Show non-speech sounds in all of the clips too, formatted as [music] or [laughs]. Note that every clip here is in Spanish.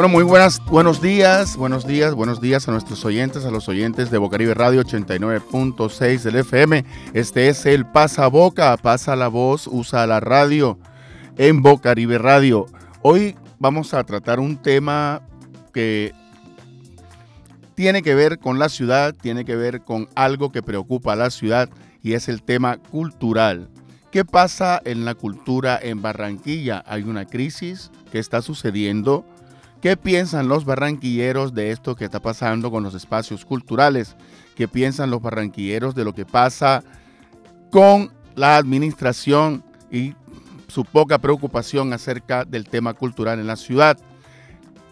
Bueno, muy buenas, buenos días, buenos días, buenos días a nuestros oyentes, a los oyentes de Bocaribe Radio 89.6 del FM. Este es el Pasa Boca, pasa la voz, usa la radio en Bocaribe Radio. Hoy vamos a tratar un tema que tiene que ver con la ciudad, tiene que ver con algo que preocupa a la ciudad y es el tema cultural. ¿Qué pasa en la cultura en Barranquilla? Hay una crisis que está sucediendo ¿Qué piensan los barranquilleros de esto que está pasando con los espacios culturales? ¿Qué piensan los barranquilleros de lo que pasa con la administración y su poca preocupación acerca del tema cultural en la ciudad?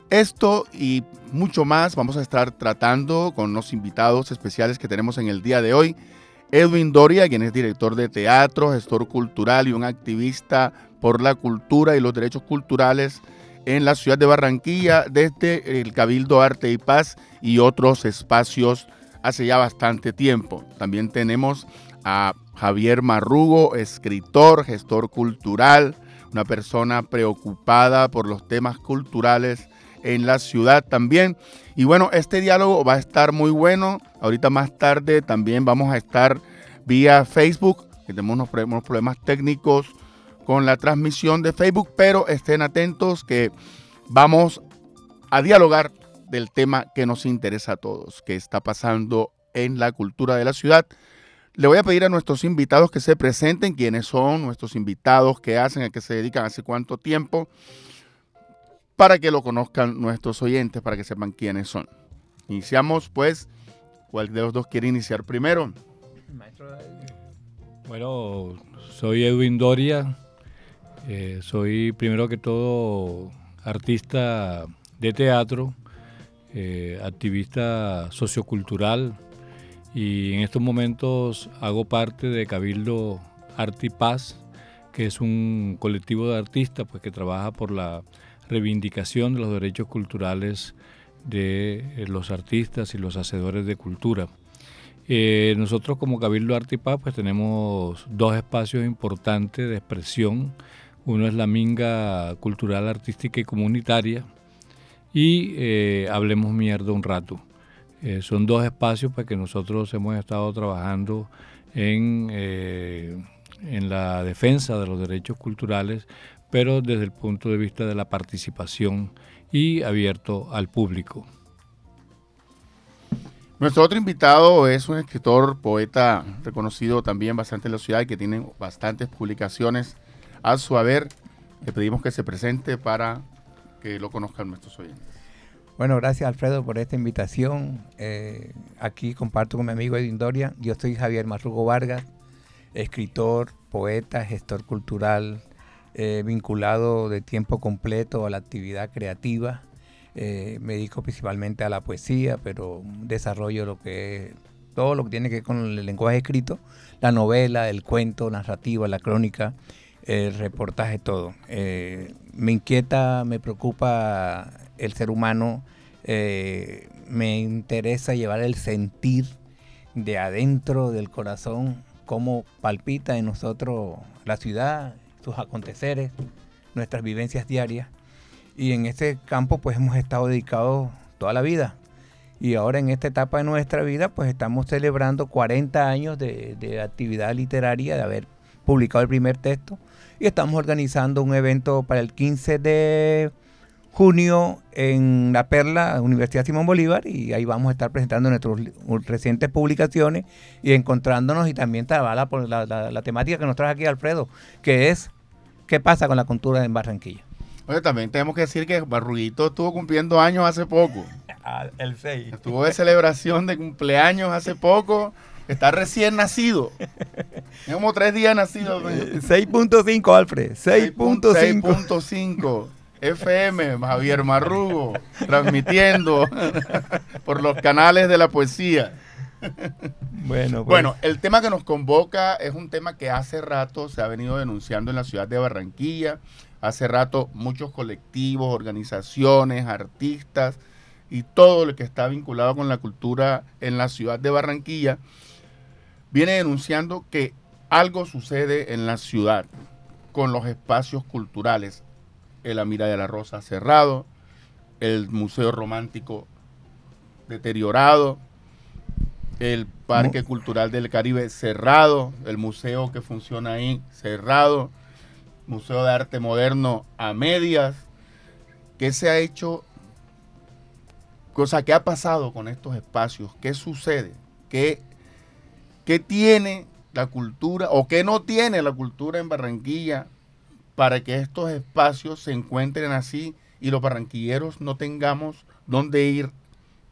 Esto y mucho más vamos a estar tratando con los invitados especiales que tenemos en el día de hoy. Edwin Doria, quien es director de teatro, gestor cultural y un activista por la cultura y los derechos culturales en la ciudad de Barranquilla desde el Cabildo Arte y Paz y otros espacios hace ya bastante tiempo. También tenemos a Javier Marrugo, escritor, gestor cultural, una persona preocupada por los temas culturales en la ciudad también. Y bueno, este diálogo va a estar muy bueno. Ahorita más tarde también vamos a estar vía Facebook, tenemos unos problemas técnicos con la transmisión de Facebook, pero estén atentos que vamos a dialogar del tema que nos interesa a todos, que está pasando en la cultura de la ciudad. Le voy a pedir a nuestros invitados que se presenten, quiénes son nuestros invitados, qué hacen, a qué se dedican, hace cuánto tiempo, para que lo conozcan nuestros oyentes, para que sepan quiénes son. Iniciamos pues, ¿cuál de los dos quiere iniciar primero? Bueno, soy Edwin Doria, eh, soy primero que todo artista de teatro, eh, activista sociocultural y en estos momentos hago parte de Cabildo Arte y Paz, que es un colectivo de artistas pues, que trabaja por la reivindicación de los derechos culturales de eh, los artistas y los hacedores de cultura. nosotros como Cabildo Arte y Paz pues tenemos dos espacios importantes de expresión uno es la Minga Cultural, Artística y Comunitaria y eh, Hablemos Mierda un rato. Eh, son dos espacios para que nosotros hemos estado trabajando en, eh, en la defensa de los derechos culturales, pero desde el punto de vista de la participación y abierto al público. Nuestro otro invitado es un escritor, poeta reconocido también bastante en la ciudad y que tiene bastantes publicaciones a su haber. Le pedimos que se presente para que lo conozcan nuestros oyentes. Bueno, gracias Alfredo por esta invitación. Eh, aquí comparto con mi amigo Edwin Doria. Yo soy Javier Marrugo Vargas, escritor, poeta, gestor cultural, vinculado de tiempo completo a la actividad creativa. Eh, me dedico principalmente a la poesía, pero desarrollo lo que todo lo que tiene que ver con el lenguaje escrito, la novela, el cuento, narrativa, la crónica el reportaje, todo. Eh, me inquieta, me preocupa el ser humano, eh, me interesa llevar el sentir de adentro del corazón, cómo palpita en nosotros la ciudad, sus aconteceres, nuestras vivencias diarias. Y en ese campo pues hemos estado dedicados toda la vida. Y ahora en esta etapa de nuestra vida pues estamos celebrando 40 años de, de actividad literaria, de haber publicado el primer texto y estamos organizando un evento para el 15 de junio en La Perla, Universidad Simón Bolívar, y ahí vamos a estar presentando nuestras recientes publicaciones y encontrándonos y también trabajar por la, temática que nos trae aquí Alfredo, que es qué pasa con la cultura en Barranquilla. Oye, también tenemos que decir que Barruguito estuvo cumpliendo años hace poco. el 6. Estuvo de celebración de cumpleaños hace poco. Está recién nacido. como tres días nacido. 6.5, Alfred. 6.5. 6.5. FM, Javier Marrugo, transmitiendo por los canales de la poesía. Bueno, pues. bueno, el tema que nos convoca es un tema que hace rato se ha venido denunciando en la ciudad de Barranquilla. Hace rato muchos colectivos, organizaciones, artistas y todo lo que está vinculado con la cultura en la ciudad de Barranquilla viene denunciando que algo sucede en la ciudad con los espacios culturales. El Amira de la Rosa cerrado, el Museo Romántico deteriorado, el Parque Cultural del Caribe cerrado, el museo que funciona ahí cerrado, Museo de Arte Moderno a medias. ¿Qué se ha hecho? Cosa, ¿qué ha pasado con estos espacios? ¿Qué sucede? ¿Qué, qué tiene la cultura o qué no tiene la cultura en Barranquilla para que estos espacios se encuentren así y los barranquilleros no tengamos dónde ir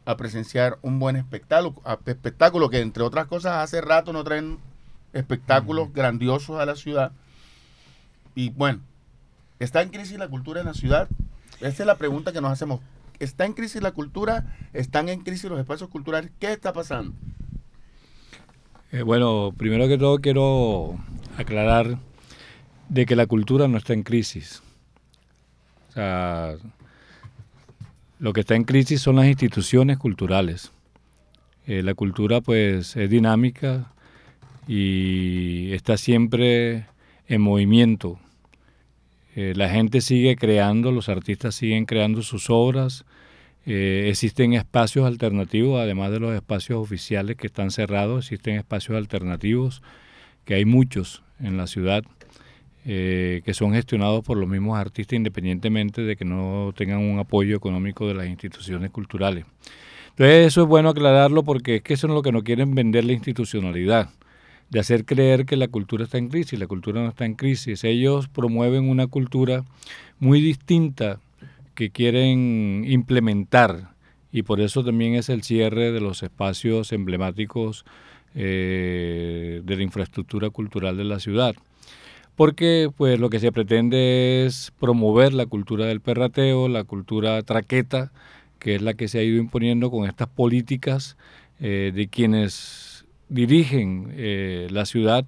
a presenciar un buen espectáculo, espectáculo que entre otras cosas hace rato no traen espectáculos grandiosos a la ciudad. Y bueno, ¿está en crisis la cultura en la ciudad? Esa es la pregunta que nos hacemos. ¿Está en crisis la cultura? ¿Están en crisis los espacios culturales? ¿Qué está pasando? Eh, bueno, primero que todo quiero aclarar de que la cultura no está en crisis. O sea, lo que está en crisis son las instituciones culturales. Eh, la cultura pues es dinámica y está siempre en movimiento. Eh, la gente sigue creando, los artistas siguen creando sus obras. Eh, existen espacios alternativos, además de los espacios oficiales que están cerrados, existen espacios alternativos, que hay muchos en la ciudad. Eh, que son gestionados por los mismos artistas independientemente de que no tengan un apoyo económico de las instituciones culturales. Entonces eso es bueno aclararlo porque es que eso es lo que no quieren vender la institucionalidad, de hacer creer que la cultura está en crisis, la cultura no está en crisis. Ellos promueven una cultura muy distinta que quieren implementar y por eso también es el cierre de los espacios emblemáticos eh, de la infraestructura cultural de la ciudad porque pues lo que se pretende es promover la cultura del perrateo, la cultura traqueta, que es la que se ha ido imponiendo con estas políticas eh, de quienes dirigen eh, la ciudad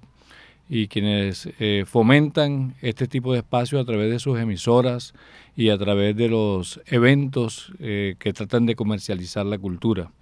y quienes eh, fomentan este tipo de espacios a través de sus emisoras y a través de los eventos que tratan de comercializar la cultura.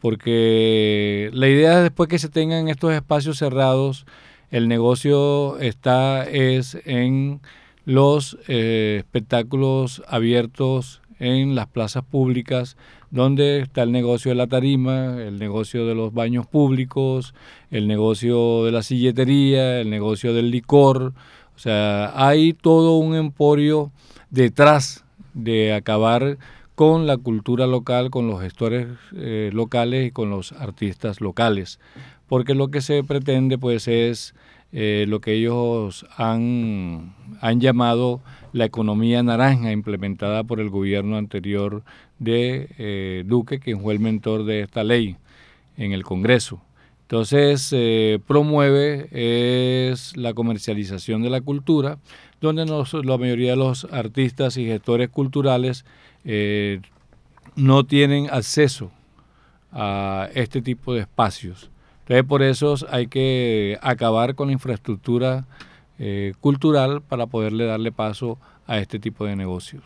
Porque la idea es después que se tengan estos espacios cerrados, el negocio está es en los eh, espectáculos abiertos en las plazas públicas, donde está el negocio de la tarima, el negocio de los baños públicos, el negocio de la silletería, el negocio del licor. O sea, hay todo un emporio detrás de acabar con la cultura local, con los gestores eh, locales y con los artistas locales porque lo que se pretende pues es eh, lo que ellos han, han llamado la economía naranja implementada por el gobierno anterior de eh, Duque, quien fue el mentor de esta ley en el Congreso. Entonces, eh, promueve es la comercialización de la cultura, donde la mayoría de los artistas y gestores culturales no tienen acceso a este tipo de espacios. Entonces, por eso hay que acabar con la infraestructura eh, cultural para poderle darle paso a este tipo de negocios.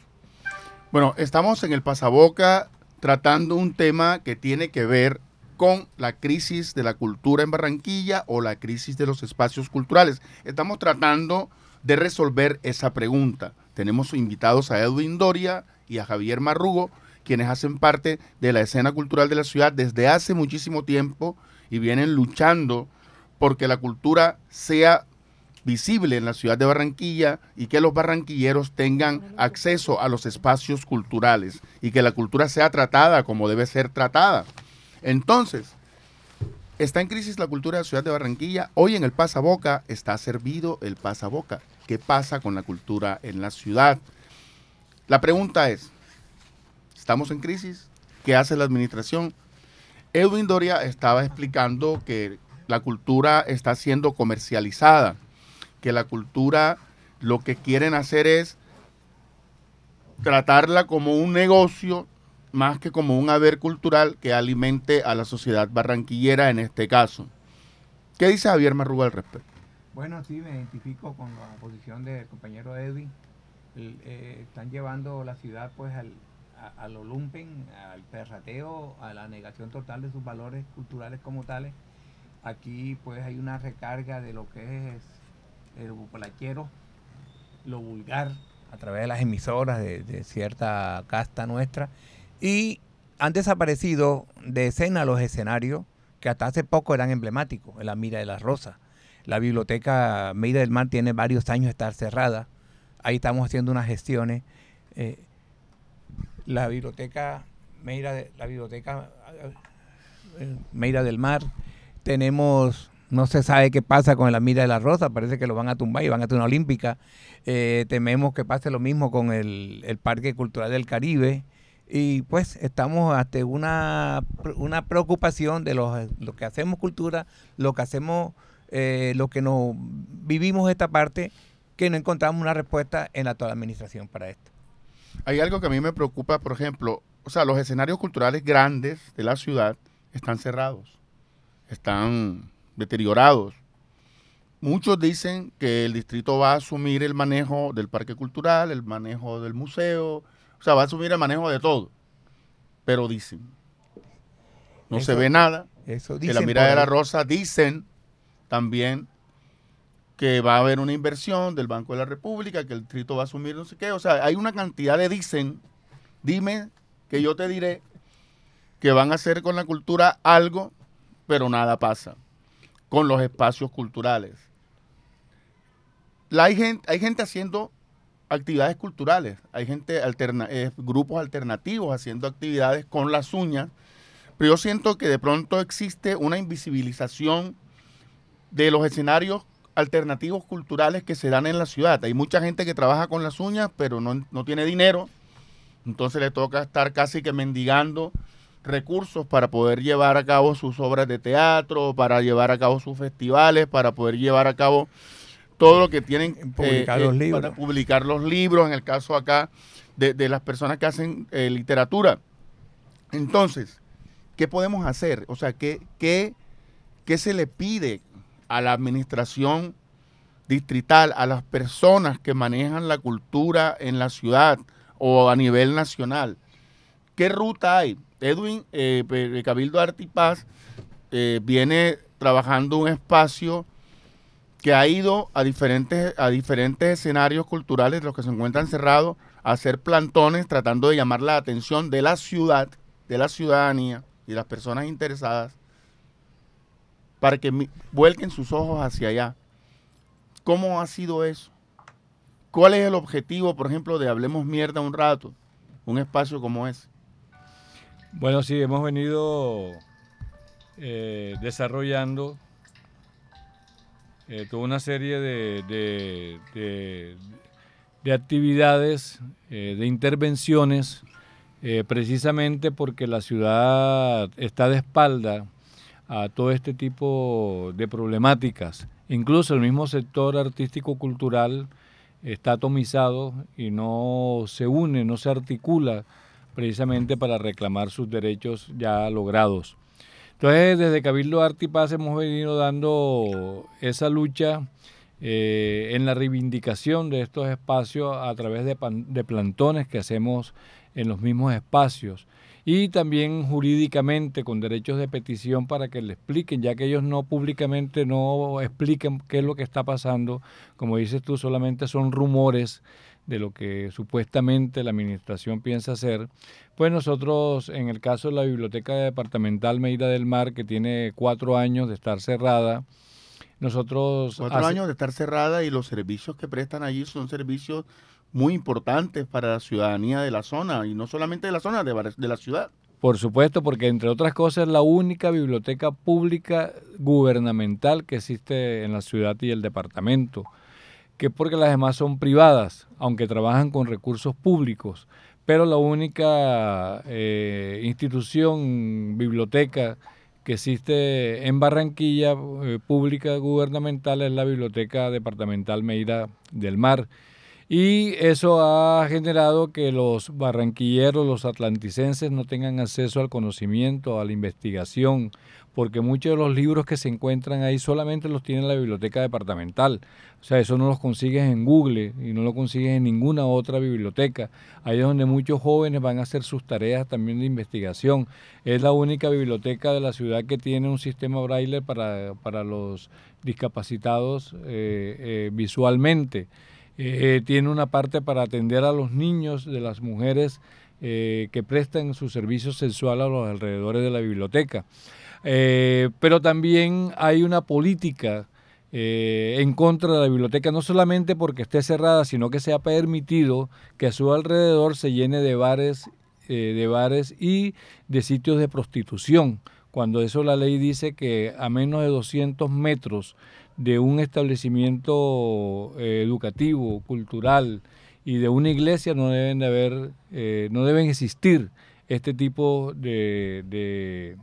Bueno, estamos en el pasaboca tratando un tema que tiene que ver con la crisis de la cultura en Barranquilla o la crisis de los espacios culturales. Estamos tratando de resolver esa pregunta. Tenemos invitados a Edwin Doria y a Javier Marrugo, quienes hacen parte de la escena cultural de la ciudad desde hace muchísimo tiempo y vienen luchando porque la cultura sea visible en la ciudad de Barranquilla y que los barranquilleros tengan acceso a los espacios culturales y que la cultura sea tratada como debe ser tratada. Entonces, está en crisis la cultura de la ciudad de Barranquilla. Hoy en el pasaboca está servido el pasaboca. ¿Qué pasa con la cultura en la ciudad? La pregunta es, ¿estamos en crisis? ¿Qué hace la administración? Edwin Doria estaba explicando que la cultura está siendo comercializada, que la cultura lo que quieren hacer es tratarla como un negocio más que como un haber cultural que alimente a la sociedad barranquillera en este caso. ¿Qué dice Javier Marruga al respecto? Bueno, sí, me identifico con la posición del compañero Edwin. Eh, están llevando la ciudad pues al, a, lo lumpen, al perrateo, a la negación total de sus valores culturales como tales. Aquí pues hay una recarga de lo que es el populachero lo vulgar a través de las emisoras de, cierta casta nuestra y han desaparecido de escena los escenarios que hasta hace poco eran emblemáticos, en la Mira de la Rosa. La biblioteca Mira del Mar tiene varios años de estar cerrada. Ahí estamos haciendo unas gestiones. Eh, la biblioteca Meira, de, la biblioteca eh, Meira del Mar. Tenemos, no se sabe qué pasa con la Mira de la Rosa, parece que lo van a tumbar y van a hacer una olímpica. Eh, tememos que pase lo mismo con el, Parque Cultural del Caribe. Y pues estamos ante una, una preocupación de lo que hacemos cultura, lo que hacemos, eh, lo que nos vivimos esta parte, que no encontramos una respuesta en la actual administración para esto. Hay algo que a mí me preocupa, por ejemplo, o sea, los escenarios culturales grandes de la ciudad están cerrados, están deteriorados. Muchos dicen que el distrito va a asumir el manejo del parque cultural, el manejo del museo, o sea, va a asumir el manejo de todo. Pero dicen, no se ve nada. Eso dicen. la mirada de la rosa dicen también que va a haber una inversión del Banco de la República, que el distrito va a asumir no sé qué. O sea, hay una cantidad de dicen. Dime que yo te diré que van a hacer con la cultura algo, pero nada pasa con los espacios culturales. hay, gente, hay gente haciendo actividades culturales, hay gente eh, grupos alternativos haciendo actividades con las uñas, pero yo siento que de pronto existe una invisibilización de los escenarios alternativos culturales que se dan en la ciudad. Hay mucha gente que trabaja con las uñas, pero no, tiene dinero. Entonces le toca estar casi que mendigando recursos para poder llevar a cabo sus obras de teatro, para llevar a cabo sus festivales, para poder llevar a cabo todo lo que tienen publicar eh, los eh, libros. para publicar los libros, en el caso acá de, las personas que hacen eh, literatura. Entonces, ¿qué podemos hacer? O sea, ¿qué, qué, qué se le pide a la administración distrital, a las personas que manejan la cultura en la ciudad o a nivel nacional. ¿Qué ruta hay? Edwin eh, Cabildo Artipaz eh, viene trabajando un espacio que ha ido a diferentes, a diferentes escenarios culturales, los que se encuentran cerrados, a hacer plantones tratando de llamar la atención de la ciudad, de la ciudadanía y las personas interesadas para que vuelquen sus ojos hacia allá. ¿Cómo ha sido eso? ¿Cuál es el objetivo, por ejemplo, de Hablemos Mierda un rato? Un espacio como ese. Bueno, sí, hemos venido eh, desarrollando eh, toda una serie de, de, actividades, eh, de intervenciones, precisamente porque la ciudad está de espalda a todo este tipo de problemáticas. Incluso el mismo sector artístico-cultural está atomizado y no se une, no se articula precisamente para reclamar sus derechos ya logrados. Entonces, desde Cabildo Arte y Paz hemos venido dando esa lucha eh, en la reivindicación de estos espacios a través de, de plantones que hacemos en los mismos espacios y también jurídicamente con derechos de petición para que le expliquen, ya que ellos no públicamente no expliquen qué es lo que está pasando, como dices tú, solamente son rumores de lo que supuestamente la administración piensa hacer, pues nosotros, en el caso de la Biblioteca Departamental Meira del Mar, que tiene cuatro años de estar cerrada, nosotros... Cuatro años de estar cerrada y los servicios que prestan allí son servicios muy importantes para la ciudadanía de la zona, y no solamente de la zona, de, la ciudad. Por supuesto, porque entre otras cosas es la única biblioteca pública gubernamental que existe en la ciudad y el departamento, que porque las demás son privadas, aunque trabajan con recursos públicos, pero la única eh, institución, biblioteca que existe en Barranquilla, eh, pública gubernamental, es la Biblioteca Departamental Meira del Mar y eso ha generado que los barranquilleros, los atlanticenses no tengan acceso al conocimiento, a la investigación, porque muchos de los libros que se encuentran ahí solamente los tiene la biblioteca departamental. O sea, eso no los consigues en Google y no lo consigues en ninguna otra biblioteca. Ahí es donde muchos jóvenes van a hacer sus tareas también de investigación. Es la única biblioteca de la ciudad que tiene un sistema braille para, para los discapacitados eh, eh, visualmente. Eh, tiene una parte para atender a los niños de las mujeres eh, que prestan su servicio sexual a los alrededores de la biblioteca. pero también hay una política en contra de la biblioteca, no solamente porque esté cerrada, sino que se ha permitido que a su alrededor se llene de bares, de bares y de sitios de prostitución cuando eso la ley dice que a menos de 200 metros de un establecimiento eh, educativo, cultural y de una iglesia no deben de haber, eh, no deben existir este tipo de,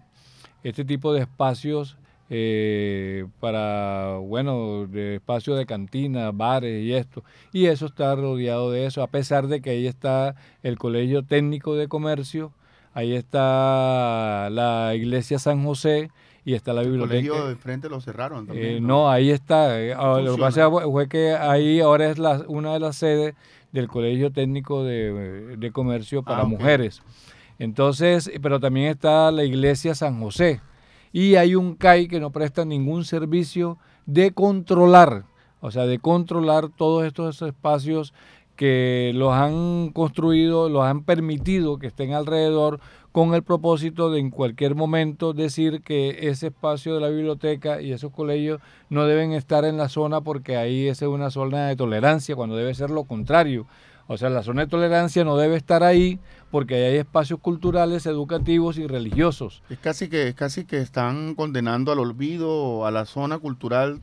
este tipo de espacios eh, para, bueno, de espacios de cantina, bares y esto. Y eso está rodeado de eso, a pesar de que ahí está el Colegio Técnico de Comercio, ahí está la Iglesia San José y está la biblioteca. El colegio de frente lo cerraron también. Eh, ¿no? ahí está. Ah, lo que pasa fue que ahí ahora es la, una de las sedes del Colegio Técnico de, Comercio para ah, Mujeres. Entonces, pero también está la Iglesia San José. Y hay un CAI que no presta ningún servicio de controlar, o sea, de controlar todos estos espacios que los han construido, los han permitido que estén alrededor con el propósito de en cualquier momento decir que ese espacio de la biblioteca y esos colegios no deben estar en la zona porque ahí es una zona de tolerancia, cuando debe ser lo contrario. O sea, la zona de tolerancia no debe estar ahí porque ahí hay espacios culturales, educativos y religiosos. Es casi que, es casi que están condenando al olvido a la zona cultural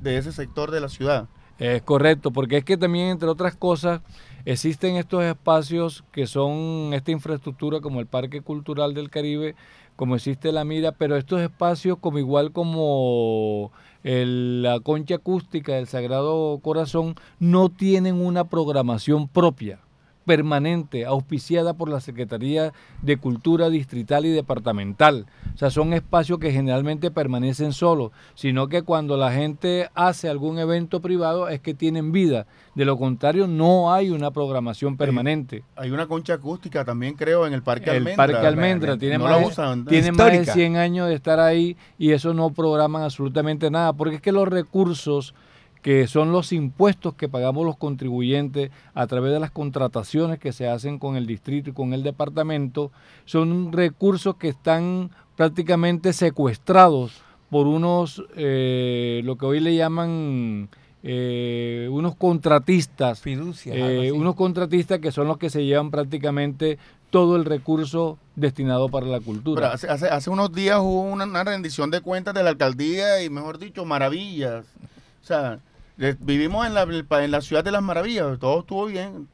de ese sector de la ciudad. Es correcto, porque es que también, entre otras cosas, existen estos espacios que son esta infraestructura como el Parque Cultural del Caribe, como existe la Mira, pero estos espacios como igual como la concha acústica del Sagrado Corazón no tienen una programación propia permanente, auspiciada por la Secretaría de Cultura Distrital y Departamental. O sea, son espacios que generalmente permanecen solos, sino que cuando la gente hace algún evento privado es que tienen vida. De lo contrario, no hay una programación permanente. Hay, una concha acústica también, creo, en el Parque Almendra. El Parque Almendra tiene, más, tiene más de 100 años de estar ahí y eso no programan absolutamente nada, porque es que los recursos que son los impuestos que pagamos los contribuyentes a través de las contrataciones que se hacen con el distrito y con el departamento, son recursos que están prácticamente secuestrados por unos, eh, lo que hoy le llaman eh, unos contratistas, eh, unos contratistas que son los que se llevan prácticamente todo el recurso destinado para la cultura. hace, hace, unos días hubo una, una rendición de cuentas de la alcaldía y, mejor dicho, maravillas. O sea, Vivimos en la, en la ciudad de las maravillas, todo estuvo bien,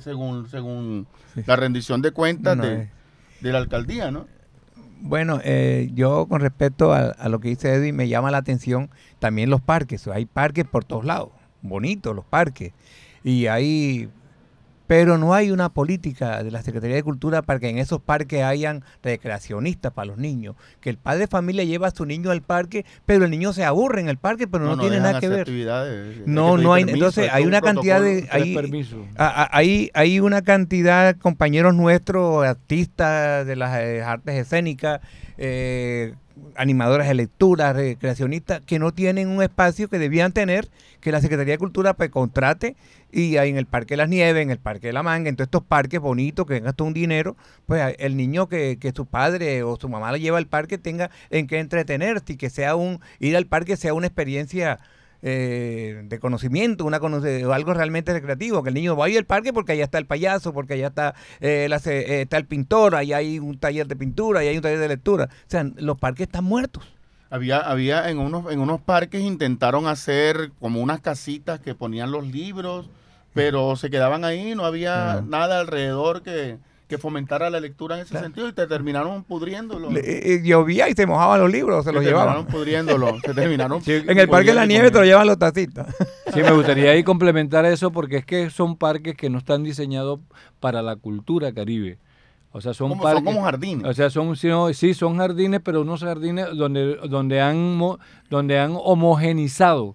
según, según la rendición de cuentas de, la alcaldía, ¿no? Bueno, eh, yo con respecto a, a, lo que dice Edwin, me llama la atención también los parques. Hay parques por todos lados, bonitos los parques. Y hay pero no hay una política de la Secretaría de Cultura para que en esos parques hayan recreacionistas para los niños. Que el padre de familia lleva a su niño al parque, pero el niño se aburre en el parque, pero no, tiene nada que ver. No, no hay. entonces hay una cantidad de. Hay, hay, hay una cantidad compañeros nuestros, artistas de las eh, artes escénicas, eh, animadoras de lectura, recreacionistas, que no tienen un espacio que debían tener, que la Secretaría de Cultura pues, contrate y en el Parque de las Nieves, en el Parque de la Manga, en todos estos parques bonitos que gastan un dinero, pues el niño que, que su padre o su mamá le lleva al parque tenga en qué entretenerse y que sea un, ir al parque sea una experiencia eh, de conocimiento, una algo realmente recreativo, que el niño vaya al parque porque allá está el payaso, porque allá está, eh, eh, está el pintor, allá hay un taller de pintura, allá hay un taller de lectura. O sea, los parques están muertos. Había, había en unos, en unos parques intentaron hacer como unas casitas que ponían los libros, pero se quedaban ahí, no había nada alrededor que, que fomentara la lectura en ese sentido y te terminaron pudriéndolo. Eh, llovía y se mojaban los libros, se, los llevaban. terminaron pudriéndolo, se [laughs] terminaron. en el Parque de la Nieve te lo llevan los tacitas. Sí, me gustaría ahí complementar eso porque es que son parques que no están diseñados para la cultura caribe. O sea, son, parques, como jardines. O sea, son sí, son jardines, pero unos jardines donde donde han donde han homogenizado.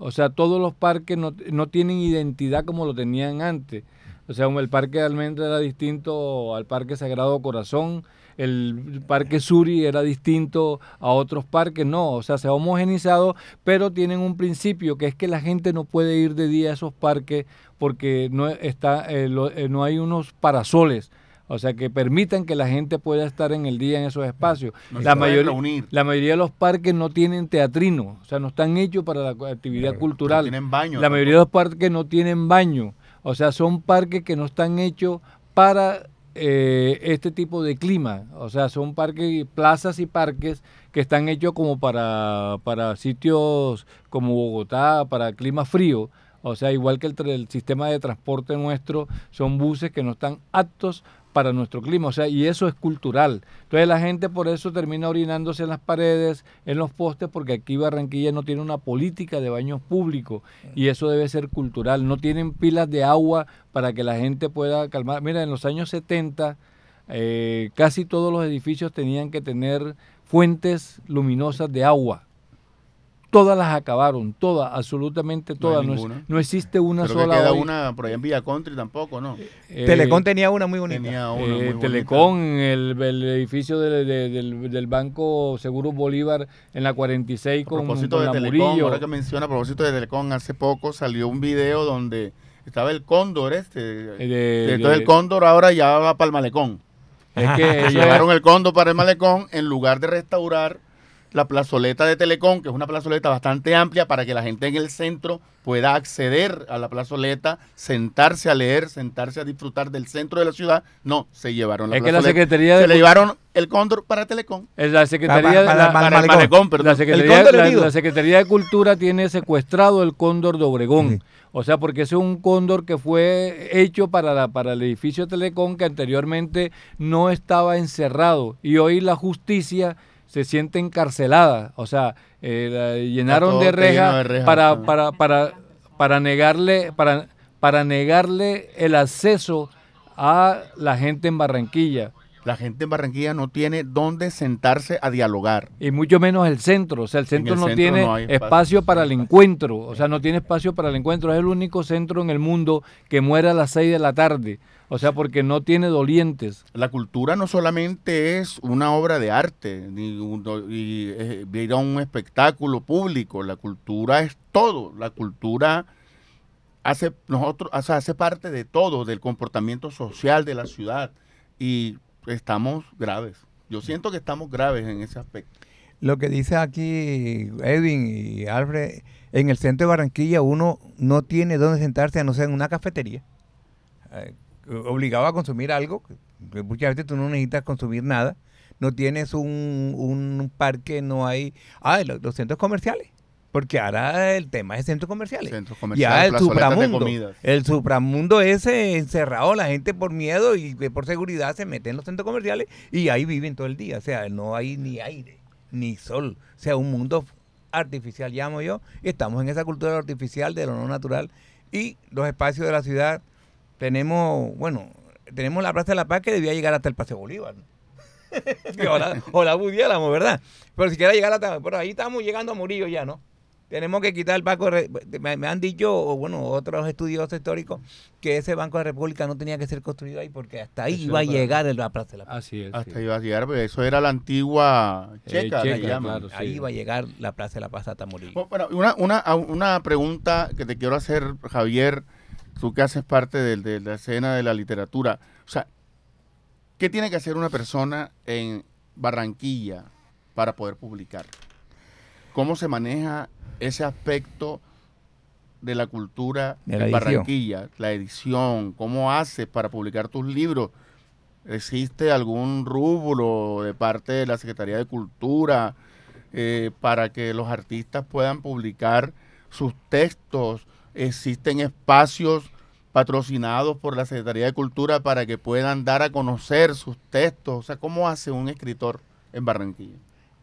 O sea, todos los parques no, no tienen identidad como lo tenían antes. O sea, el Parque de Almendra era distinto al Parque Sagrado Corazón, el Parque Suri era distinto a otros parques, no, o sea, se ha homogenizado, pero tienen un principio que es que la gente no puede ir de día a esos parques porque no, está, eh, eh, no hay unos parasoles. O sea, que permitan que la gente pueda estar en el día en esos espacios. la, mayoría, la mayoría de los parques no tienen teatrino, o sea, no están hechos para la actividad cultural. tienen baño. La mayoría de los parques no tienen baño. O sea, son parques que no están hechos para eh, este tipo de clima. O sea, son parques, plazas y parques que están hechos como para, para sitios como Bogotá, para clima frío. O sea, igual que el, el, sistema de transporte nuestro, son buses que no están aptos para nuestro clima, o sea, y eso es cultural. Entonces la gente por eso termina orinándose en las paredes, en los postes, porque aquí Barranquilla no tiene una política de baños públicos y eso debe ser cultural. No tienen pilas de agua para que la gente pueda calmar. Mira, en los años 70 eh, casi todos los edificios tenían que tener fuentes luminosas de agua todas las acabaron, todas, absolutamente todas. No, existe una Pero sola. Que queda una por ahí en Villa Country tampoco, ¿no? Eh, Telecom tenía una muy bonita. Tenía una eh, Telecom, el, el, edificio del, del, Banco Seguro Bolívar en la 46 con, a propósito de Telecom, ahora que menciona, a propósito de Telecom, hace poco salió un video donde estaba el cóndor este. Eh, entonces el cóndor ahora ya va para el malecón. Es que [laughs] llevaron el cóndor para el malecón en lugar de restaurar la plazoleta de Telecom, que es una plazoleta bastante amplia para que la gente en el centro pueda acceder a la plazoleta, sentarse a leer, sentarse a disfrutar del centro de la ciudad. No, se llevaron la es que la Secretaría Se le llevaron el cóndor para Telecom. Secretaría, la, Secretaría, la, Secretaría de Cultura tiene secuestrado el cóndor de Obregón. O sea, porque ese es un cóndor que fue hecho para, la, para el edificio Telecom que anteriormente no estaba encerrado. Y hoy la justicia se siente encarcelada, o sea, eh, llenaron de reja, para, para, para, para, negarle, para, para negarle el acceso a la gente en Barranquilla. La gente en Barranquilla no tiene dónde sentarse a dialogar. Y mucho menos el centro. O sea, el centro no tiene espacio, para el encuentro. O sea, no tiene espacio para el encuentro. Es el único centro en el mundo que muere a las 6 de la tarde. O sea, porque no tiene dolientes. La cultura no solamente es una obra de arte ni y, eh, ir a un espectáculo público. La cultura es todo. La cultura hace nosotros hace parte de todo, del comportamiento social de la ciudad y estamos graves. Yo siento que estamos graves en ese aspecto. Lo que dice aquí Edwin y Alfred, en el centro de Barranquilla uno no tiene dónde sentarse a no ser en una cafetería. Eh, obligado a consumir algo, que muchas veces tú no necesitas consumir nada, no tienes un, un parque, no hay... Ah, los, centros comerciales. Porque ahora el tema es centros comerciales. Centros comerciales, ya el supramundo. El supramundo ese encerrado, la gente por miedo y por seguridad se mete en los centros comerciales y ahí viven todo el día. O sea, no hay ni aire, ni sol. O sea, un mundo artificial, llamo yo. Y estamos en esa cultura artificial de lo no natural. Y los espacios de la ciudad tenemos, bueno, tenemos la Plaza de la Paz que debía llegar hasta el Paseo Bolívar. [laughs] o, la, o la budiéramos, ¿verdad? Pero si quiera llegar hasta, por ahí estamos llegando a Murillo ya, ¿no? Tenemos que quitar el Banco, me, me han dicho, o bueno, otros estudiosos históricos, que ese Banco de República no tenía que ser construido ahí porque hasta ahí iba a llegar el, la Plaza de la Paz. Así es. Hasta iba a llegar, porque eso era la antigua eh, checa, Ahí iba a llegar la Plaza de la Paz hasta Murillo. Bueno, una, una, una pregunta que te quiero hacer, Javier tú que haces parte de, la escena de la literatura, o sea, ¿qué tiene que hacer una persona en Barranquilla para poder publicar? ¿Cómo se maneja ese aspecto de la cultura en Barranquilla, la edición? ¿Cómo haces para publicar tus libros? ¿Existe algún rubro de parte de la Secretaría de Cultura eh, para que los artistas puedan publicar sus textos existen espacios patrocinados por la Secretaría de Cultura para que puedan dar a conocer sus textos. O sea, ¿cómo hace un escritor en Barranquilla?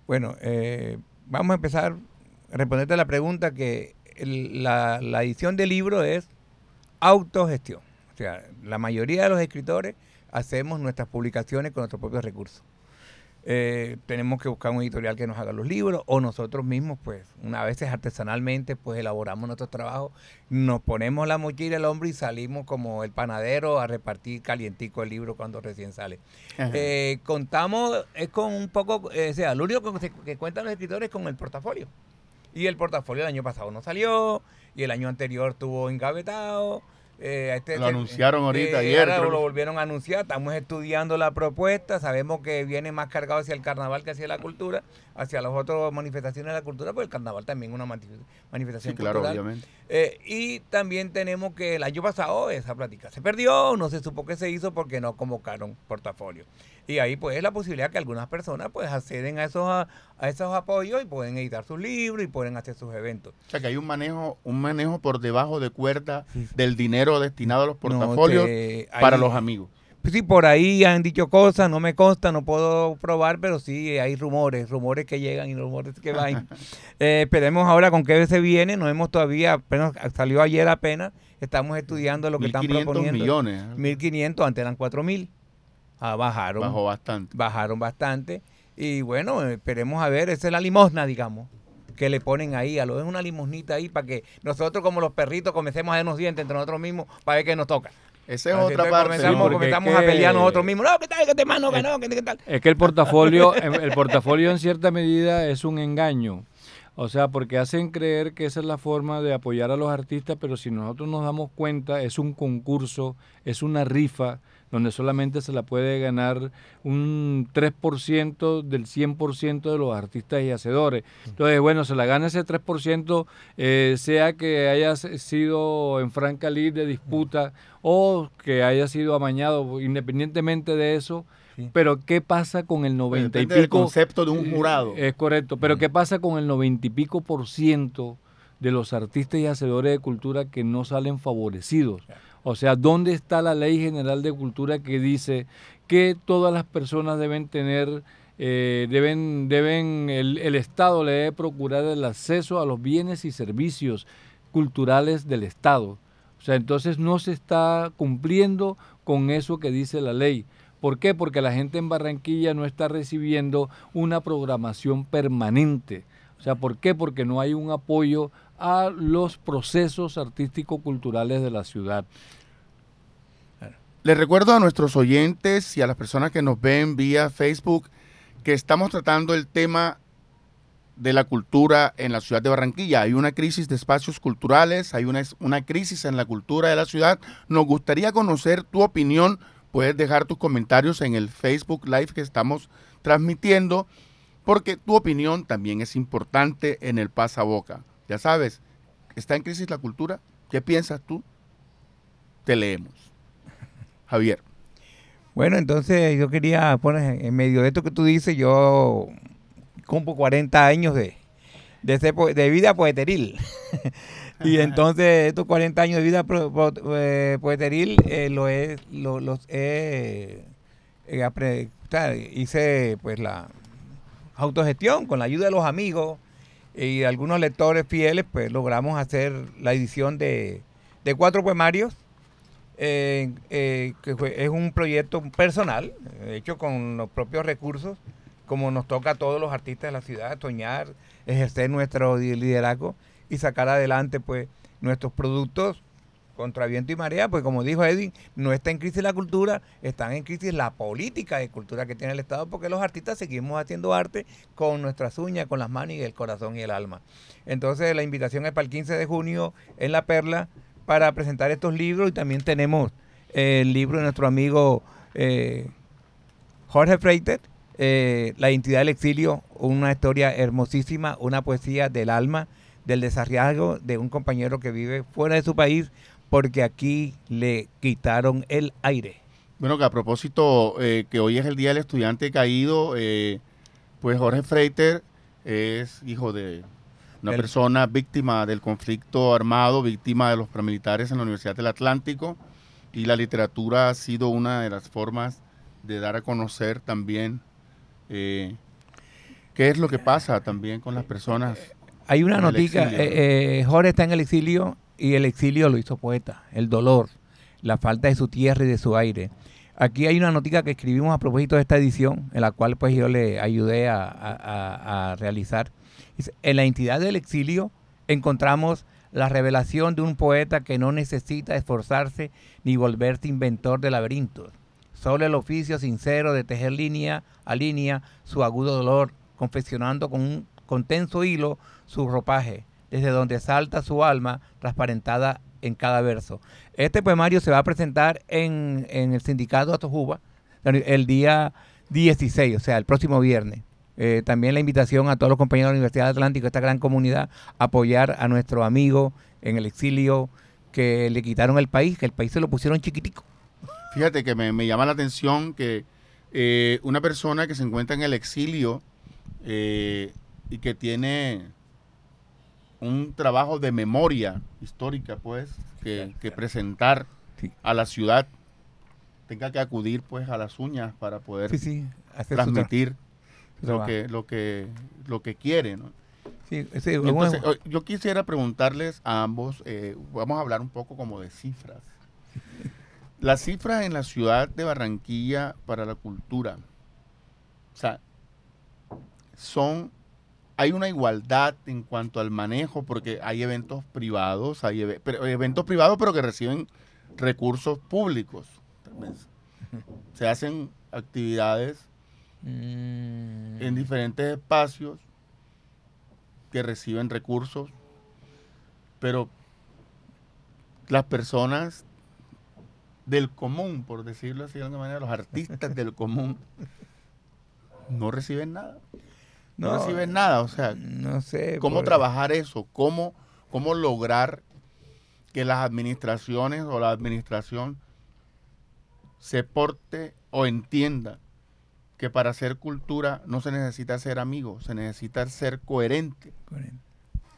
Bueno, eh, vamos a empezar responderte a la pregunta que la, la, edición de libro es autogestión. O sea, la mayoría de los escritores hacemos nuestras publicaciones con nuestros propios recursos. eh, tenemos que buscar un editorial que nos haga los libros o nosotros mismos, pues, una vez artesanalmente, pues elaboramos nuestro trabajo, nos ponemos la mochila al hombro y salimos como el panadero a repartir calientico el libro cuando recién sale. Eh, contamos, es con un poco, eh, o sea, lo único que, que cuentan los escritores es con el portafolio. Y el portafolio el año pasado no salió, y el año anterior tuvo engavetado. Eh, este, lo anunciaron ahorita eh, ayer. Ahora lo volvieron a anunciar. Estamos estudiando la propuesta. Sabemos que viene más cargado hacia el carnaval que hacia la cultura, hacia las otras manifestaciones de la cultura, porque el carnaval también es una manifestación sí, claro, Obviamente. Eh, y también tenemos que el año pasado esa plática se perdió, no se supo qué se hizo porque no convocaron portafolio. Y ahí pues la posibilidad que algunas personas pues acceden a esos, a, esos apoyos y pueden editar sus libros y pueden hacer sus eventos. O sea que hay un manejo, un manejo por debajo de cuerda del dinero destinado a los portafolios para los amigos. Pues sí, por ahí han dicho cosas, no me consta, no puedo probar, pero sí hay rumores, rumores que llegan y rumores que van. [laughs] Eh, esperemos ahora con qué se viene, no hemos todavía, apenas salió ayer apenas, estamos estudiando lo que están proponiendo. millones. 1.500, antes eran 4.000. Ah, bajaron. Bajó bastante. Bajaron bastante. Y bueno, esperemos a ver, esa es la limosna, digamos, que le ponen ahí. A lo es una limosnita ahí para que nosotros, como los perritos, comencemos a darnos dientes entre nosotros mismos para ver qué nos toca. Esa es otra parte. Comenzamos, a pelear nosotros mismos. No, ¿qué tal? ¿Qué te mano? ¿Qué no? ¿Qué, tal? Es que el portafolio, [laughs] el portafolio en cierta medida es un engaño. O sea, porque hacen creer que esa es la forma de apoyar a los artistas, pero si nosotros nos damos cuenta, es un concurso, es una rifa donde solamente se la puede ganar un 3% del 100% de los artistas y hacedores. Entonces, bueno, se la gana ese 3%, eh, sea que haya sido en franca lid de disputa o que haya sido amañado, independientemente de eso. Pero ¿qué pasa con el 90 y pico? El concepto de un jurado. Es correcto, pero ¿qué pasa con el 90 y pico por ciento de los artistas y hacedores de cultura que no salen favorecidos? O sea, ¿dónde está la ley general de cultura que dice que todas las personas deben tener, eh, deben, deben, el, el Estado le debe procurar el acceso a los bienes y servicios culturales del Estado? O sea, entonces no se está cumpliendo con eso que dice la ley. ¿Por qué? Porque la gente en Barranquilla no está recibiendo una programación permanente. O sea, ¿por qué? Porque no hay un apoyo a los procesos artístico-culturales de la ciudad. Les recuerdo a nuestros oyentes y a las personas que nos ven vía Facebook que estamos tratando el tema de la cultura en la ciudad de Barranquilla. Hay una crisis de espacios culturales, hay una, crisis en la cultura de la ciudad. Nos gustaría conocer tu opinión. Puedes dejar tus comentarios en el Facebook Live que estamos transmitiendo, porque tu opinión también es importante en el pasaboca. Ya sabes, ¿está en crisis la cultura? ¿Qué piensas tú? Te leemos. Javier. Bueno, entonces yo quería poner en medio de esto que tú dices, yo cumplo 40 años de, de, vida poeteril. [laughs] y entonces estos 40 años de vida eh, poeteril eh, lo he, los he, hice pues la autogestión con la ayuda de los amigos y algunos lectores fieles, pues logramos hacer la edición de, cuatro poemarios, eh, eh, que es un proyecto personal, hecho con los propios recursos, como nos toca a todos los artistas de la ciudad, soñar, ejercer nuestro liderazgo y sacar adelante pues nuestros productos contra viento y marea, pues como dijo Edwin, no está en crisis la cultura, están en crisis la política de cultura que tiene el Estado, porque los artistas seguimos haciendo arte con nuestras uñas, con las manos y el corazón y el alma. Entonces la invitación es para el 15 de junio en La Perla para presentar estos libros y también tenemos el libro de nuestro amigo eh, Jorge Freiter, eh, La identidad del exilio, una historia hermosísima, una poesía del alma, del desarrollo de un compañero que vive fuera de su país porque aquí le quitaron el aire. Bueno, que a propósito, eh, que hoy es el Día del Estudiante Caído, pues Jorge Freiter es hijo de una persona víctima del conflicto armado, víctima de los paramilitares en la Universidad del Atlántico, y la literatura ha sido una de las formas de dar a conocer también eh, qué es lo que pasa también con las personas. Hay una noticia, Jorge está en el exilio y el exilio lo hizo poeta, el dolor, la falta de su tierra y de su aire. Aquí hay una noticia que escribimos a propósito de esta edición, en la cual pues yo le ayudé a, realizar. En la entidad del exilio encontramos la revelación de un poeta que no necesita esforzarse ni volverse inventor de laberintos. Solo el oficio sincero de tejer línea a línea su agudo dolor, confeccionando con un con tenso hilo su ropaje, desde donde salta su alma transparentada en cada verso. Este poemario se va a presentar en, el sindicato Atojuba el día 16, o sea, el próximo viernes. Eh, también la invitación a todos los compañeros de la Universidad Atlántico, esta gran comunidad, a apoyar a nuestro amigo en el exilio que le quitaron el país, que el país se lo pusieron chiquitico. Fíjate que me, llama la atención que eh, una persona que se encuentra en el exilio eh, y que tiene un trabajo de memoria histórica, pues, que, presentar a la ciudad, tenga que acudir, pues, a las uñas para poder transmitir lo que, lo que, lo que quiere, ¿no? Entonces, yo quisiera preguntarles a ambos, eh, vamos a hablar un poco como de cifras. [laughs] Las cifras en la ciudad de Barranquilla para la cultura, o sea, son hay una igualdad en cuanto al manejo, porque hay eventos privados, hay eventos privados, pero que reciben recursos públicos. Se hacen actividades mm. en diferentes espacios que reciben recursos, pero las personas del común, por decirlo así de alguna manera, los artistas del común, no reciben nada no, reciben nada. O sea, no sé. ¿Cómo trabajar eso? ¿Cómo, ¿Cómo lograr que las administraciones o la administración se porte o entienda que para hacer cultura no se necesita ser amigo, se necesita ser coherente,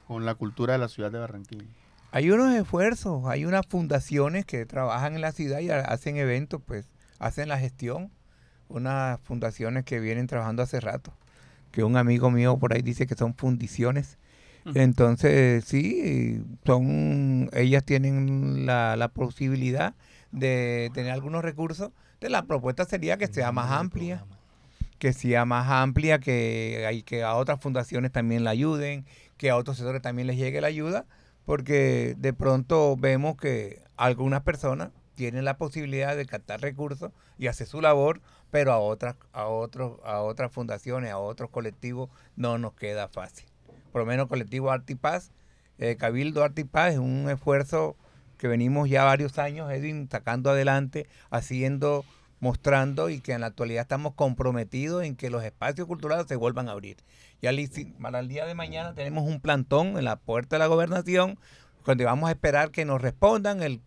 con la cultura de la ciudad de Barranquilla. Hay unos esfuerzos, hay unas fundaciones que trabajan en la ciudad y hacen eventos, pues hacen la gestión, unas fundaciones que vienen trabajando hace rato que un amigo mío por ahí dice que son fundiciones. Entonces, sí, son, ellas tienen la, la posibilidad de tener algunos recursos. de la propuesta sería que sea más amplia, que sea más amplia, que, hay, que a otras fundaciones también la ayuden, que a otros sectores también les llegue la ayuda, porque de pronto vemos que algunas personas tienen la posibilidad de captar recursos y hacer su labor, pero a otras, a otros, a otras fundaciones, a otros colectivos, no nos queda fácil. Por lo menos colectivo Artipaz, eh, Cabildo Artipaz es un esfuerzo que venimos ya varios años, Edwin, sacando adelante, haciendo, mostrando y que en la actualidad estamos comprometidos en que los espacios culturales se vuelvan a abrir. Ya para el día de mañana tenemos un plantón en la puerta de la gobernación, donde vamos a esperar que nos respondan el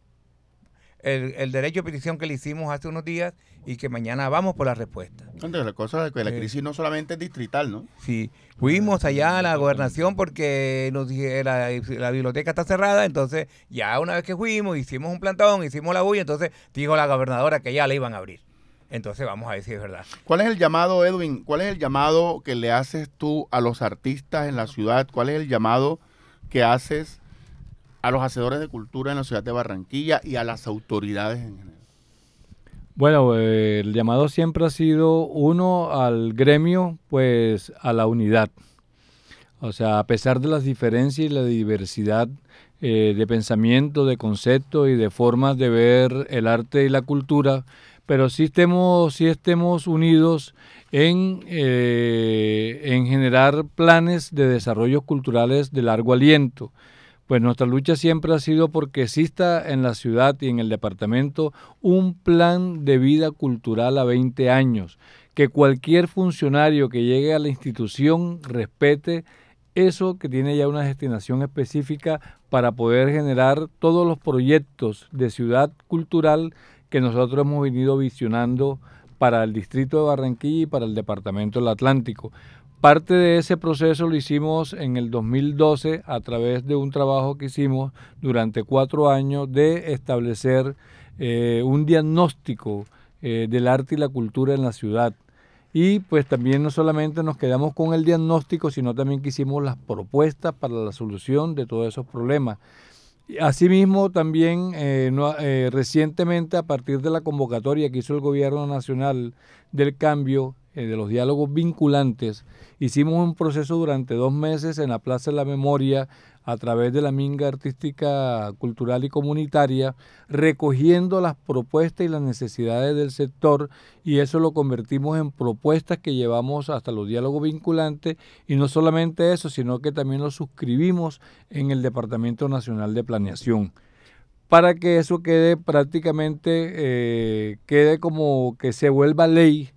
el, derecho de petición que le hicimos hace unos días y que mañana vamos por la respuesta. La cosa es que la eh, crisis no solamente es distrital, ¿no? Sí, fuimos allá a la gobernación porque nos la, la biblioteca está cerrada, entonces ya una vez que fuimos, hicimos un plantón, hicimos la bulla, entonces dijo la gobernadora que ya la iban a abrir. Entonces vamos a ver si es verdad. ¿Cuál es el llamado, Edwin? ¿Cuál es el llamado que le haces tú a los artistas en la ciudad? ¿Cuál es el llamado que haces a los hacedores de cultura en la ciudad de Barranquilla y a las autoridades en general? Bueno, eh, el llamado siempre ha sido uno al gremio, pues a la unidad. O sea, a pesar de las diferencias y la diversidad eh, de pensamiento, de concepto y de formas de ver el arte y la cultura, pero sí estemos, sí estemos unidos en, eh, en generar planes de desarrollo culturales de largo aliento pues nuestra lucha siempre ha sido porque exista en la ciudad y en el departamento un plan de vida cultural a 20 años, que cualquier funcionario que llegue a la institución respete eso que tiene ya una destinación específica para poder generar todos los proyectos de ciudad cultural que nosotros hemos venido visionando para el distrito de Barranquilla y para el departamento del Atlántico. Parte de ese proceso lo hicimos en el 2012 a través de un trabajo que hicimos durante cuatro años de establecer eh, un diagnóstico eh, del arte y la cultura en la ciudad. Y pues también no solamente nos quedamos con el diagnóstico, sino también que hicimos las propuestas para la solución de todos esos problemas. Asimismo, también eh, recientemente, a partir de la convocatoria que hizo el Gobierno Nacional del Cambio, eh, de los diálogos vinculantes, hicimos un proceso durante dos meses en la Plaza de la Memoria a través de la Minga Artística Cultural y Comunitaria, recogiendo las propuestas y las necesidades del sector y eso lo convertimos en propuestas que llevamos hasta los diálogos vinculantes. Y no solamente eso, sino que también lo suscribimos en el Departamento Nacional de Planeación. Para que eso quede prácticamente, eh, quede como que se vuelva ley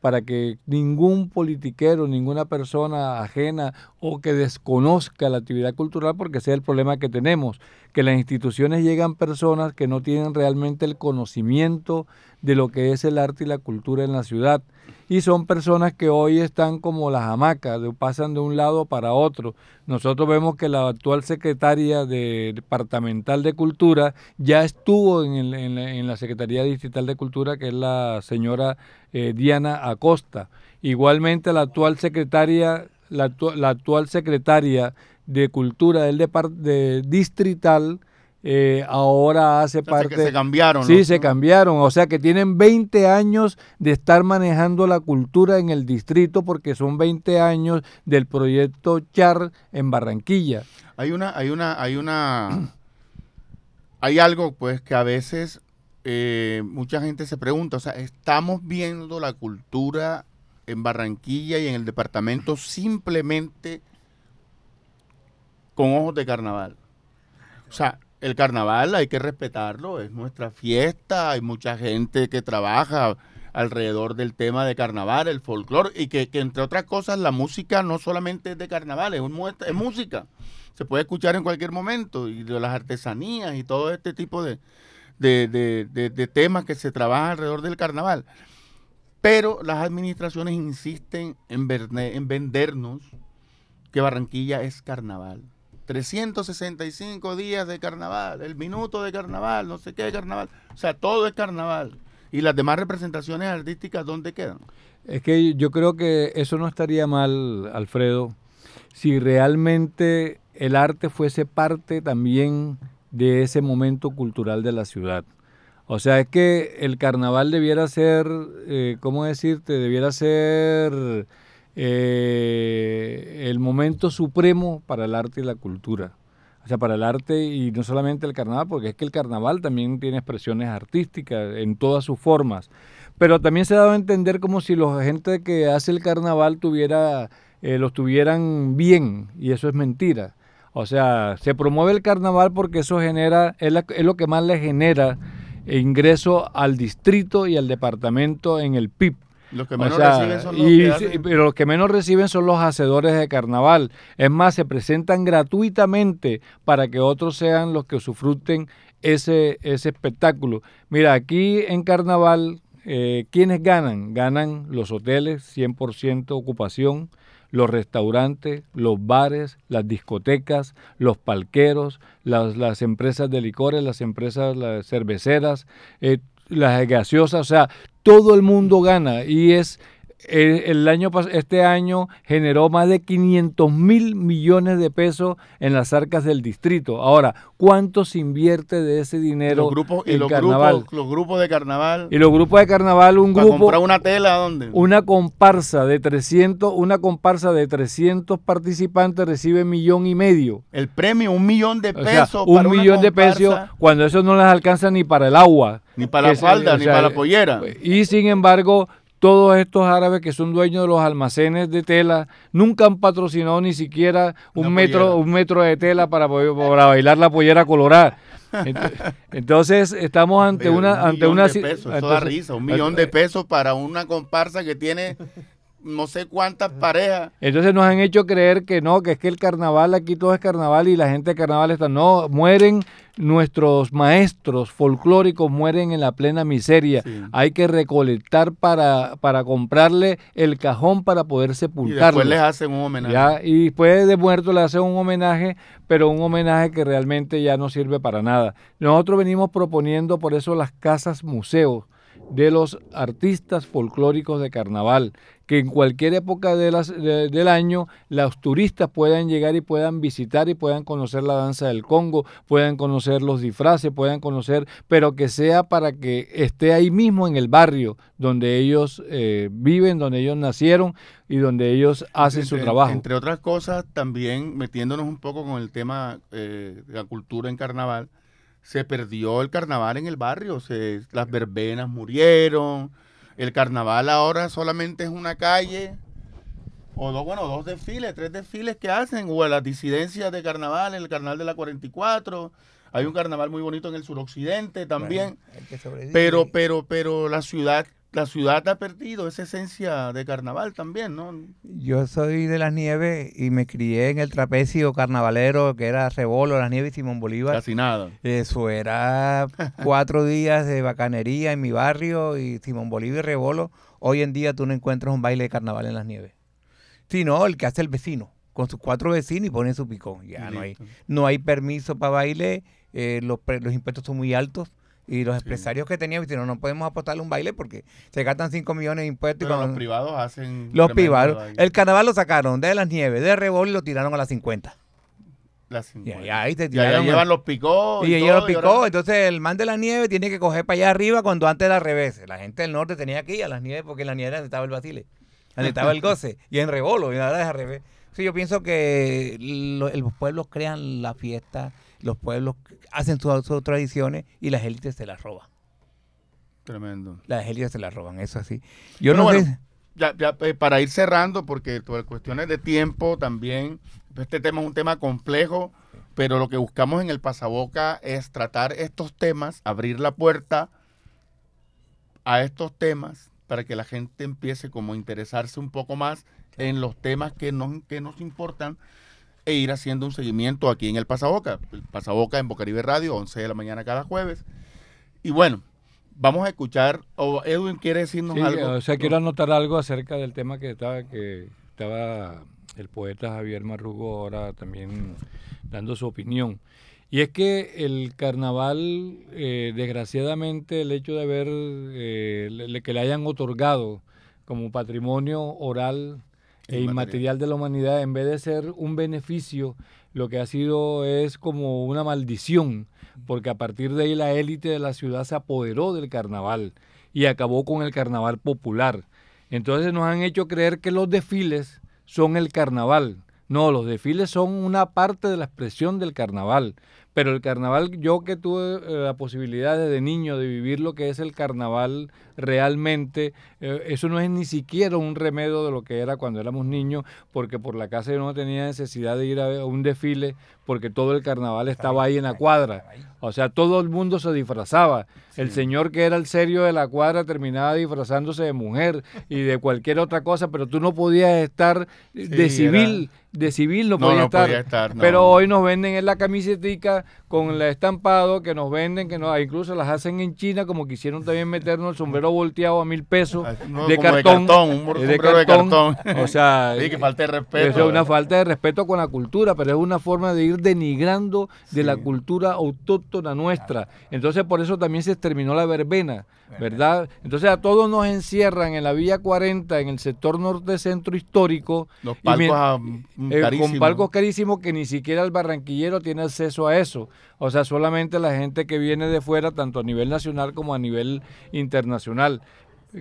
para que ningún politiquero, ninguna persona ajena o que desconozca la actividad cultural, porque ese es el problema que tenemos, que las instituciones llegan personas que no tienen realmente el conocimiento de lo que es el arte y la cultura en la ciudad. Y son personas que hoy están como las hamacas, pasan de un lado para otro. Nosotros vemos que la actual secretaria de, departamental de Cultura ya estuvo en, la, Secretaría Distrital de Cultura, que es la señora eh, Diana Acosta. Igualmente la actual secretaria, la, la actual secretaria de Cultura del de distrital, eh, ahora hace parte... se cambiaron. Sí, se cambiaron. O sea que tienen 20 años de estar manejando la cultura en el distrito porque son 20 años del proyecto Char en Barranquilla. Hay una, hay una, hay una, [clears throat] hay algo pues que a veces eh, mucha gente se pregunta, o sea, estamos viendo la cultura en Barranquilla y en el departamento simplemente con ojos de carnaval. O sea, el carnaval hay que respetarlo, es nuestra fiesta, hay mucha gente que trabaja alrededor del tema de carnaval, el folclore, y que, entre otras cosas la música no solamente es de carnaval, es, es música, se puede escuchar en cualquier momento, y de las artesanías y todo este tipo de, de temas que se trabajan alrededor del carnaval. Pero las administraciones insisten en, en vendernos que Barranquilla es carnaval. 365 días de carnaval, el minuto de carnaval, no sé qué carnaval. O sea, todo es carnaval. ¿Y las demás representaciones artísticas dónde quedan? Es que yo creo que eso no estaría mal, Alfredo, si realmente el arte fuese parte también de ese momento cultural de la ciudad. O sea, es que el carnaval debiera ser, eh, ¿cómo decirte? Debiera ser eh, el momento supremo para el arte y la cultura. O sea, para el arte y no solamente el carnaval, porque es que el carnaval también tiene expresiones artísticas en todas sus formas. Pero también se ha dado a entender como si la gente que hace el carnaval tuviera, eh, los tuvieran bien, y eso es mentira. O sea, se promueve el carnaval porque eso genera, es, es lo que más le genera ingreso al distrito y al departamento en el PIB. Los que menos reciben son los Pero los que menos reciben son los hacedores de carnaval. Es más, se presentan gratuitamente para que otros sean los que usufruten ese, ese espectáculo. Mira, aquí en carnaval, eh, ¿quiénes ganan? Ganan los hoteles, 100% ocupación, los restaurantes, los bares, las discotecas, los palqueros, las, las empresas de licores, las empresas las cerveceras, eh, las gaseosas, o sea, todo el mundo gana y es eh, el año este año generó más de 500 mil millones de pesos en las arcas del distrito. Ahora, ¿cuánto se invierte de ese dinero los grupos, en y los carnaval? Grupos, los grupos de carnaval. Y los grupos de carnaval, un ¿Para grupo. comprar una tela dónde? Una comparsa de 300, una comparsa de 300 participantes recibe millón y medio. El premio, un millón de pesos. un millón de pesos cuando eso no les alcanza ni para el agua. Ni para la falda, ni para la pollera. Y sin embargo, todos estos árabes que son dueños de los almacenes de tela nunca han patrocinado ni siquiera un metro, un metro de tela para, para bailar la pollera colorada. [laughs] Entonces estamos ante una ante una de pesos, eso da risa, un millón de pesos para una comparsa que tiene no sé cuántas parejas. Entonces nos han hecho creer que no, que es que el carnaval, aquí todo es carnaval y la gente de carnaval está. No, mueren nuestros maestros folclóricos, mueren en la plena miseria. Hay que recolectar para, para comprarle el cajón para poder sepultarlo. Y después les hacen un homenaje. ¿Ya? Y después de muerto le hacen un homenaje, pero un homenaje que realmente ya no sirve para nada. Nosotros venimos proponiendo por eso las casas museos de los artistas folclóricos de carnaval, que en cualquier época de las, del año los turistas puedan llegar y puedan visitar y puedan conocer la danza del Congo, puedan conocer los disfraces, puedan conocer, pero que sea para que esté ahí mismo en el barrio donde ellos eh, viven, donde ellos nacieron y donde ellos hacen su trabajo. Entre otras cosas, también metiéndonos un poco con el tema eh, de la cultura en carnaval, se perdió el carnaval en el barrio, se, las verbenas murieron, el carnaval ahora solamente es una calle, o dos, bueno, dos desfiles, tres desfiles que hacen, o las disidencias de carnaval, en el carnaval de la 44, hay un carnaval muy bonito en el suroccidente también, pero, pero, pero la ciudad la ciudad ha perdido esa esencia de carnaval también, ¿no? Yo soy de las nieves y me crié en el trapecio carnavalero que era Rebolo, las nieves y Simón Bolívar. Casi nada. Eso era [laughs] cuatro días de bacanería en mi barrio y Simón Bolívar y Rebolo. Hoy en día tú no encuentras un baile de carnaval en las nieves. Sino el que hace el vecino, con sus cuatro vecinos y pone su picón. Ya no hay, no hay permiso para baile, eh, los, los impuestos son muy altos y los empresarios que tenían, no, no podemos apostarle un baile porque se gastan 5 millones de impuestos. Pero los privados hacen... Los privados. El carnaval lo sacaron de las nieves, de Rebol y lo tiraron a las 50. Las 50. Y, ahí te tiraron, llevan los picó. Y, ellos los picó. Entonces el man de la nieve tiene que coger para allá arriba cuando antes era al revés. La gente del norte tenía que ir a las nieves porque en la nieve estaba el basile. Donde estaba el goce. y en Rebolo. Y ahora es al revés. Sí, yo pienso que los pueblos crean la fiesta los pueblos hacen sus, tradiciones y las élites se las roban. Tremendo. Las élites se las roban, eso así. Yo no sé. Ya, eh, para ir cerrando, porque por cuestiones de tiempo también, este tema es un tema complejo, pero lo que buscamos en el pasaboca es tratar estos temas, abrir la puerta a estos temas para que la gente empiece como a interesarse un poco más en los temas que nos, que nos importan e ir haciendo un seguimiento aquí en el Pasaboca. El Pasaboca en Bocaribe Radio, 11 de la mañana cada jueves. Y bueno, vamos a escuchar, o Edwin quiere decirnos algo. O sea, quiero anotar algo acerca del tema que estaba, que estaba el poeta Javier Marrugo ahora también dando su opinión. Y es que el carnaval, eh, desgraciadamente, el hecho de haber, eh, que le hayan otorgado como patrimonio oral e inmaterial de la humanidad, en vez de ser un beneficio, lo que ha sido es como una maldición, porque a partir de ahí la élite de la ciudad se apoderó del carnaval y acabó con el carnaval popular. Entonces nos han hecho creer que los desfiles son el carnaval. No, los desfiles son una parte de la expresión del carnaval. Pero el carnaval, yo que tuve eh, la posibilidad desde niño de vivir lo que es el carnaval realmente, eh, eso no es ni siquiera un remedio de lo que era cuando éramos niños, porque por la casa yo no tenía necesidad de ir a un desfile, porque todo el carnaval estaba ahí en la cuadra. O sea, todo el mundo se disfrazaba. El señor que era el serio de la cuadra terminaba disfrazándose de mujer y de cualquier otra cosa, pero tú no podías estar de civil de civil no, podía, estar, pero hoy nos venden en la camisetica con el estampado que nos venden que no incluso las hacen en China como quisieron también meternos el sombrero volteado a mil pesos ah, de, cartón, de, cartón, o sea [laughs] que falta de respeto es una falta de respeto con la cultura pero es una forma de ir denigrando de la cultura autóctona nuestra. Entonces por eso también se terminó la verbena ¿verdad? Entonces a todos nos encierran en la Villa 40, en el sector norte centro histórico. Los palcos eh, con palcos carísimos que ni siquiera el barranquillero tiene acceso a eso. O sea, solamente la gente que viene de fuera, tanto a nivel nacional como a nivel internacional.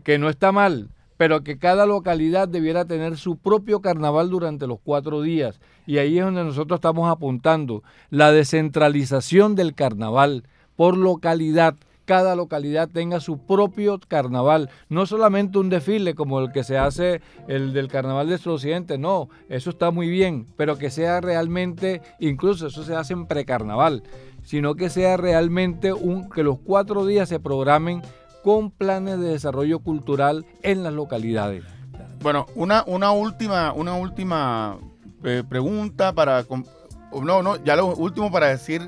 Que no está mal, pero que cada localidad debiera tener su propio carnaval durante los cuatro días. Y ahí es donde nosotros estamos apuntando, la descentralización del carnaval por localidad cada localidad tenga su propio carnaval, no solamente un desfile como el que se hace el del carnaval de occidente, no, eso está muy bien, pero que sea realmente, incluso eso se hace en precarnaval, sino que sea realmente un, que los cuatro días se programen con planes de desarrollo cultural en las localidades. Bueno, una, una última, una última eh, pregunta para, no, no, ya lo último para decir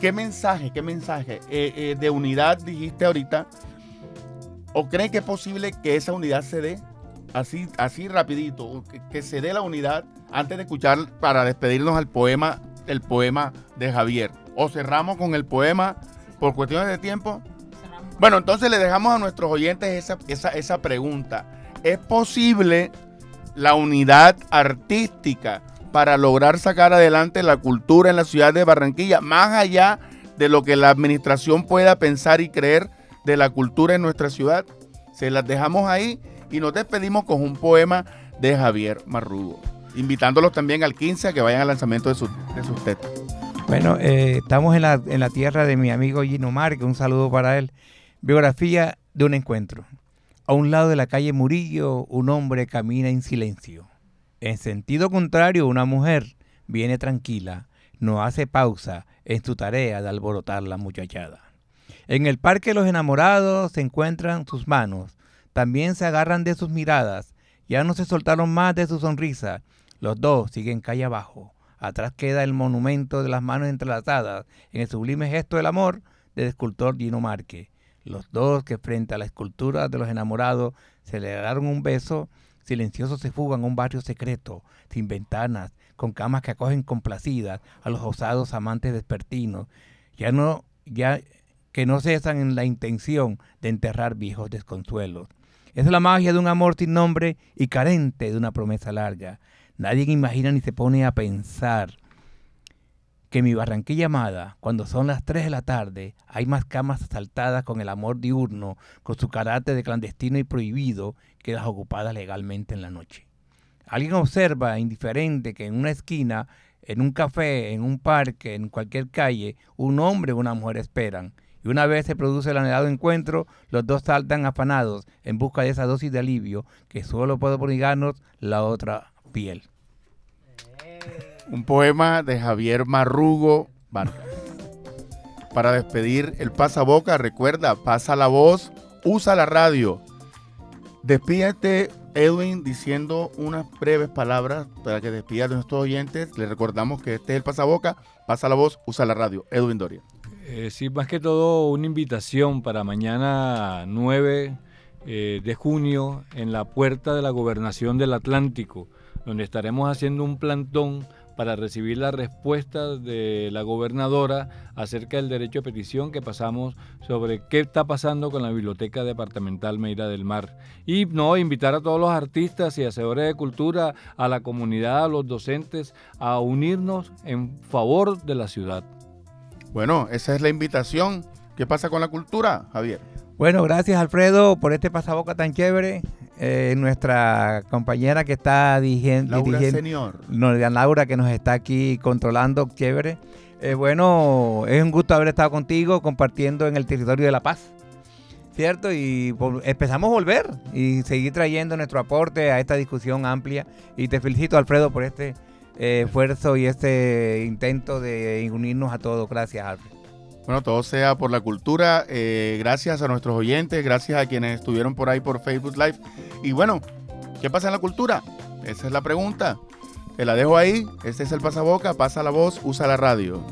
¿Qué mensaje, qué mensaje eh, eh, de unidad dijiste ahorita? ¿O creen que es posible que esa unidad se dé así, así rapidito? Que, se dé la unidad antes de escuchar para despedirnos al poema, el poema de Javier. ¿O cerramos con el poema por cuestiones de tiempo? Bueno, entonces le dejamos a nuestros oyentes esa, esa, esa pregunta. es posible la unidad artística para lograr sacar adelante la cultura en la ciudad de Barranquilla, más allá de lo que la administración pueda pensar y creer de la cultura en nuestra ciudad. Se las dejamos ahí y nos despedimos con un poema de Javier Marrugo, invitándolos también al 15 a que vayan al lanzamiento de, sus tetas. Bueno, eh, estamos en la, en la, tierra de mi amigo Gino Marque, un saludo para él. Biografía de un encuentro. A un lado de la calle Murillo, un hombre camina en silencio. En sentido contrario, una mujer viene tranquila, no hace pausa en su tarea de alborotar la muchachada. En el parque los enamorados se encuentran sus manos, también se agarran de sus miradas, ya no se soltaron más de su sonrisa, los dos siguen calle abajo. Atrás queda el monumento de las manos entrelazadas en el sublime gesto del amor del escultor Gino Marque. Los dos que frente a la escultura de los enamorados se le daron un beso, silenciosos se fugan a un barrio secreto, sin ventanas, con camas que acogen complacidas a los osados amantes despertinos, ya no, ya que no cesan en la intención de enterrar viejos desconsuelos. Es la magia de un amor sin nombre y carente de una promesa larga. Nadie imagina ni se pone a pensar que mi Barranquilla amada, cuando son las 3 de la tarde, hay más camas asaltadas con el amor diurno, con su carácter de clandestino y prohibido, que las ocupadas legalmente en la noche. Alguien observa indiferente que en una esquina, en un café, en un parque, en cualquier calle, un hombre o una mujer esperan. Y una vez se produce el anhelado encuentro, los dos saltan afanados en busca de esa dosis de alivio que solo puede brindarnos la otra piel. Un poema de Javier Marrugo Vargas. Para despedir el pasaboca, recuerda, pasa la voz, usa la radio. Despídete, Edwin, diciendo unas breves palabras para que despida de nuestros oyentes. Les recordamos que este es el pasaboca, pasa la voz, usa la radio. Edwin Doria. Eh, sí, más que todo una invitación para mañana 9 eh, de junio en la puerta de la gobernación del Atlántico, donde estaremos haciendo un plantón para recibir la respuesta de la gobernadora acerca del derecho a petición que pasamos sobre qué está pasando con la Biblioteca Departamental Meira del Mar. Y no, invitar a todos los artistas y hacedores de cultura, a la comunidad, a los docentes, a unirnos en favor de la ciudad. Bueno, esa es la invitación. ¿Qué pasa con la cultura, Javier? Bueno, gracias Alfredo por este pasaboca tan chévere. Eh, nuestra compañera que está dirigiendo. Laura Señor. Laura que nos está aquí controlando, chévere. Eh, bueno, es un gusto haber estado contigo compartiendo en el territorio de La Paz. ¿Cierto? Y empezamos a volver y seguir trayendo nuestro aporte a esta discusión amplia. Y te felicito, Alfredo, por este eh, esfuerzo y este intento de unirnos a todos. Gracias, Alfredo. Bueno, todo sea por la cultura. Eh, gracias a nuestros oyentes, gracias a quienes estuvieron por ahí por Facebook Live. Y bueno, ¿qué pasa en la cultura? Esa es la pregunta. Te la dejo ahí. Este es el pasaboca. Pasa la voz, usa la radio.